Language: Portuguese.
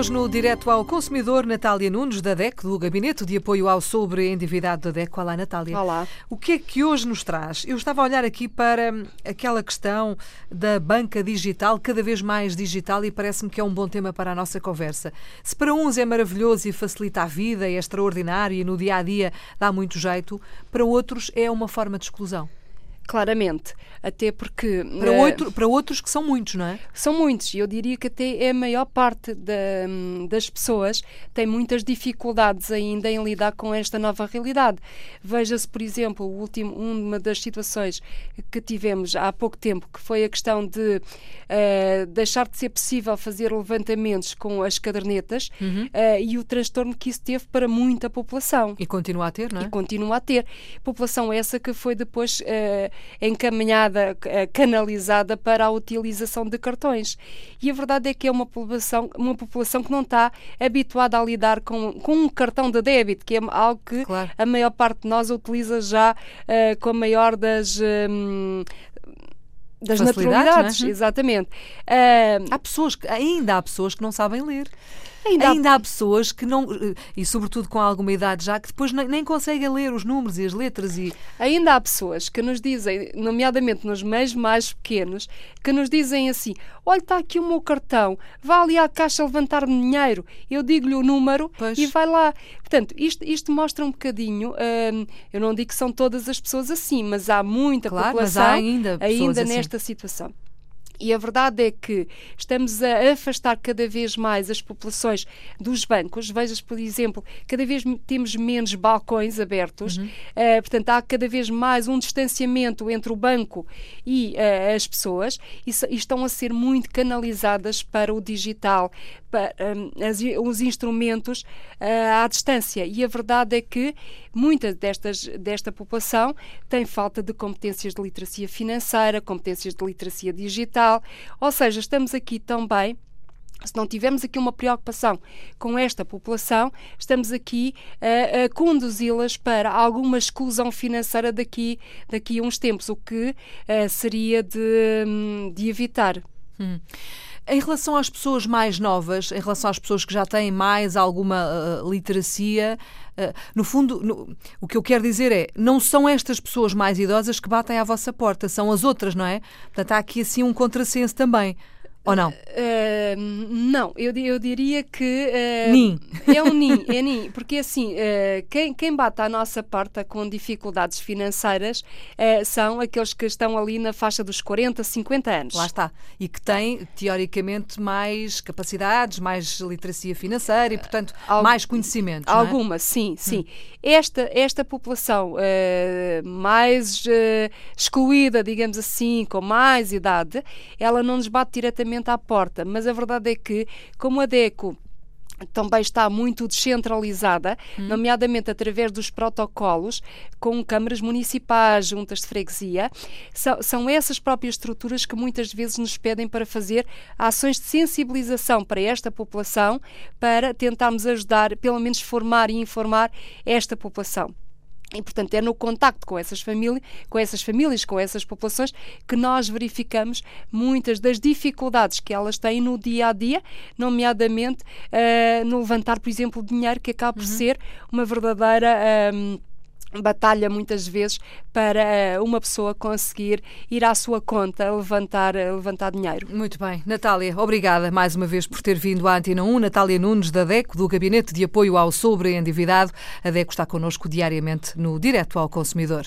hoje no Direto ao Consumidor, Natália Nunes, da DEC, do Gabinete de Apoio ao Sobreendividado da DEC. Olá, Natália. Olá. O que é que hoje nos traz? Eu estava a olhar aqui para aquela questão da banca digital, cada vez mais digital, e parece-me que é um bom tema para a nossa conversa. Se para uns é maravilhoso e facilita a vida, é extraordinário e no dia a dia dá muito jeito, para outros é uma forma de exclusão. Claramente. Até porque. Para, uh, outro, para outros que são muitos, não é? São muitos. E eu diria que até é a maior parte da, das pessoas tem muitas dificuldades ainda em lidar com esta nova realidade. Veja-se, por exemplo, o último, uma das situações que tivemos há pouco tempo, que foi a questão de uh, deixar de ser possível fazer levantamentos com as cadernetas uhum. uh, e o transtorno que isso teve para muita população. E continua a ter, não é? E continua a ter. População essa que foi depois encaminhada, eh, canalizada para a utilização de cartões. E a verdade é que é uma população, uma população que não está habituada a lidar com, com um cartão de débito, que é algo que claro. a maior parte de nós utiliza já uh, com a maior das. Um, das naturalidades, é? exatamente. Uh, há pessoas que, ainda há pessoas que não sabem ler. Ainda, Ainda há... há... pessoas que não, e sobretudo com alguma idade já, que depois nem, nem, conseguem ler os números e as letras. E... Ainda há pessoas que nos dizem, nomeadamente nos meios mais pequenos, que nos dizem assim: olha, está aqui o meu cartão, vá ali à caixa levantar-me dinheiro, eu digo-lhe o número pois. e vai lá. Portanto, isto, isto mostra um bocadinho, hum, eu não digo que são todas as pessoas assim, mas há muita claro, população há ainda, ainda assim. nesta situação. E a verdade é que estamos a afastar cada vez mais as populações dos bancos. Vejas, por exemplo, cada vez temos menos balcões abertos, uhum. uh, portanto, há cada vez mais um distanciamento entre o banco e uh, as pessoas e, e, estão a ser muito canalizadas para o digital, para um, as, os instrumentos uh, à distância. E a verdade é que muita destas, desta população tem falta de competências de literacia financeira, competências de literacia digital, ou seja, estamos aqui também se não tivermos aqui uma preocupação com esta população, estamos aqui a, a conduzi-las para alguma exclusão financeira daqui, daqui a uns tempos, o que uh, seria de, hum, de evitar. Hum. Em relação às pessoas mais novas, em relação às pessoas que já têm mais alguma uh, literacia, uh, no fundo, no, o que eu quero dizer é, não são estas pessoas mais idosas que batem à vossa porta, são as outras, não é? Portanto, há aqui assim um contrassenso também. Ou não? Uh, não, eu, eu diria que. Uh, nin. É um nin, é nin. Porque assim, uh, quem, quem bate à nossa porta com dificuldades financeiras são aqueles que estão ali na faixa dos 40, 50 anos. Lá está. E que têm, teoricamente, mais capacidades, mais literacia financeira e, portanto, mais conhecimento. É? Alguma, é? sim, sim. Hum. Esta, esta população mais excluída, digamos assim, com mais idade, ela não nos bate diretamente diretamente à porta, mas a verdade é que, como a DECO também está muito descentralizada, hum. nomeadamente através dos protocolos com câmaras municipais, juntas de freguesia. São, são, essas próprias estruturas que muitas vezes nos pedem para fazer ações de sensibilização para esta população, para tentarmos ajudar, pelo menos formar e informar esta população. E, portanto, é no contacto com essas, famílias, com essas famílias, com essas populações, que nós verificamos muitas das dificuldades que elas têm no dia a dia, nomeadamente uh, no levantar, por exemplo, dinheiro, que acaba por uhum. ser uma verdadeira. Um, batalha muitas vezes para uma pessoa conseguir ir à sua conta levantar, levantar dinheiro. Muito bem. Natália, obrigada mais uma vez por ter vindo à Antena 1. Natália Nunes, da DECO, do Gabinete de Apoio ao Sobreendividado. A DECO está connosco diariamente no Direto ao Consumidor.